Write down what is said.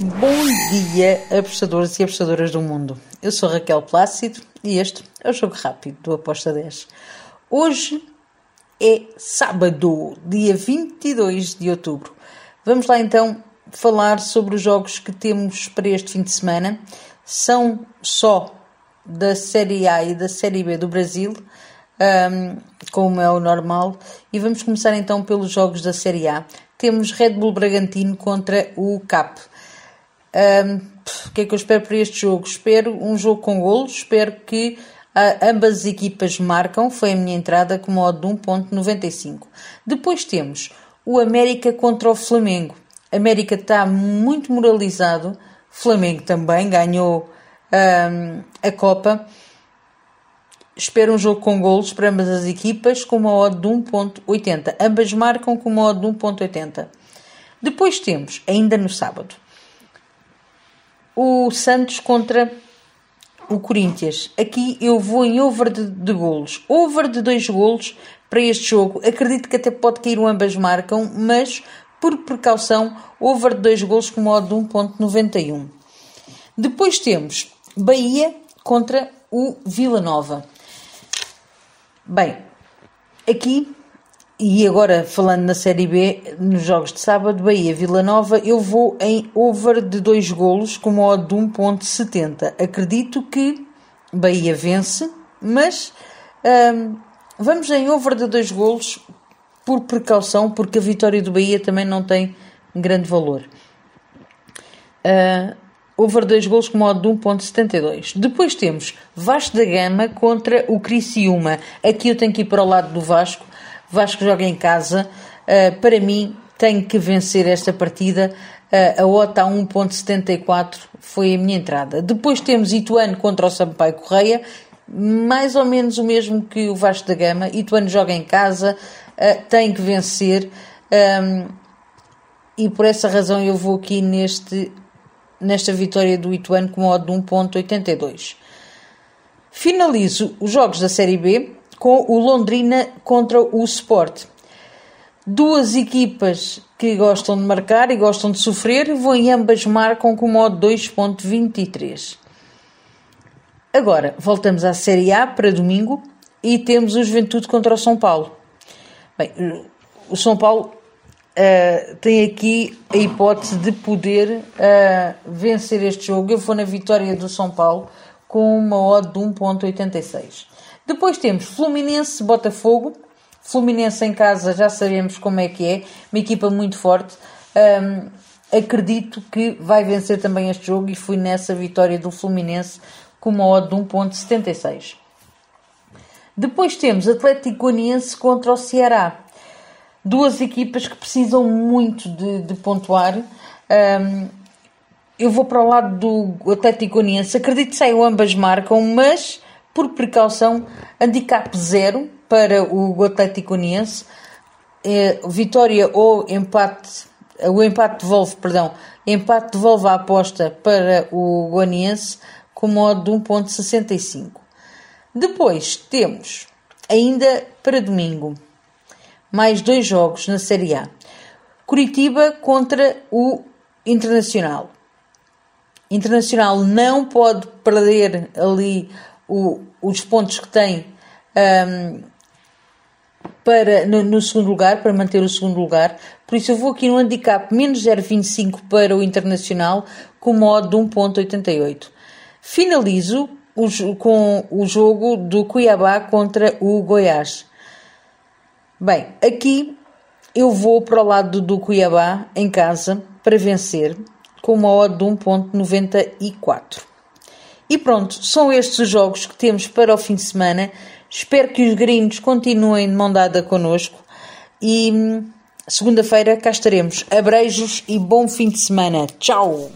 Bom dia, apostadores e apostadoras do mundo. Eu sou Raquel Plácido e este é o Jogo Rápido do Aposta 10. Hoje é sábado, dia 22 de outubro. Vamos lá então falar sobre os jogos que temos para este fim de semana. São só da Série A e da Série B do Brasil, um, como é o normal. E vamos começar então pelos jogos da Série A. Temos Red Bull Bragantino contra o CAP. Um, o que é que eu espero para este jogo? Espero um jogo com golos, espero que uh, ambas as equipas marcam, foi a minha entrada com modo de 1.95. Depois temos o América contra o Flamengo. América está muito moralizado, Flamengo também ganhou um, a Copa. Espero um jogo com golos para ambas as equipas com uma odd de 1.80. Ambas marcam com uma odd de 1.80. Depois temos, ainda no sábado, o Santos contra o Corinthians. Aqui eu vou em over de, de golos. Over de dois golos para este jogo. Acredito que até pode cair o ambas marcam, mas por precaução, over de dois golos com modo de 1.91. Depois temos Bahia contra o Vila Nova. Bem, aqui e agora, falando na Série B, nos jogos de sábado, Bahia Vila Nova, eu vou em over de 2 golos com uma odd de 1.70. Acredito que Bahia vence, mas hum, vamos em over de 2 golos por precaução, porque a vitória do Bahia também não tem grande valor. Uh, over 2 golos com modo de 1.72. Depois temos Vasco da Gama contra o Criciúma. Aqui eu tenho que ir para o lado do Vasco Vasco joga em casa. Uh, para mim, tem que vencer esta partida. Uh, a OTA 1.74 foi a minha entrada. Depois temos Ituano contra o Sampaio Correia, mais ou menos o mesmo que o Vasco da Gama. Ituano joga em casa, uh, tem que vencer. Um, e por essa razão eu vou aqui neste, nesta vitória do Ituano com modo de 1.82. Finalizo os jogos da Série B com o Londrina contra o Sport. Duas equipas que gostam de marcar e gostam de sofrer, vão em ambas marcam com modo 2.23. Agora, voltamos à Série A para domingo e temos o Juventude contra o São Paulo. Bem, o São Paulo uh, tem aqui a hipótese de poder uh, vencer este jogo. Eu vou na vitória do São Paulo com uma odd de 1.86. Depois temos Fluminense, Botafogo. Fluminense em casa já sabemos como é que é, uma equipa muito forte. Um, acredito que vai vencer também este jogo e fui nessa vitória do Fluminense com uma odd de 1.76. Depois temos Atlético Goianiense contra o Ceará. Duas equipas que precisam muito de, de pontuar. Um, eu vou para o lado do Atlético Goianiense. Acredito que saiam ambas marcam, mas por precaução, handicap zero para o Atlético Uniense, é, vitória ou empate, o empate devolve, perdão, empate devolve a aposta para o Guaniense com modo de 1.65. Depois temos, ainda para domingo, mais dois jogos na Série A. Curitiba contra o Internacional. Internacional não pode perder ali o, os pontos que tem um, para, no, no, segundo lugar, para manter o segundo lugar. Por isso eu vou aqui no handicap menos 0,25 para o Internacional com modo de 1,88. Finalizo com o jogo do Cuiabá contra o Goiás. Bem, aqui eu vou para o lado do Cuiabá em casa para vencer com uma odd de 1.94. E pronto, são estes os jogos que temos para o fim de semana. Espero que os gringos continuem de mão dada connosco. E hum, segunda-feira cá estaremos. Abreijos e bom fim de semana. Tchau!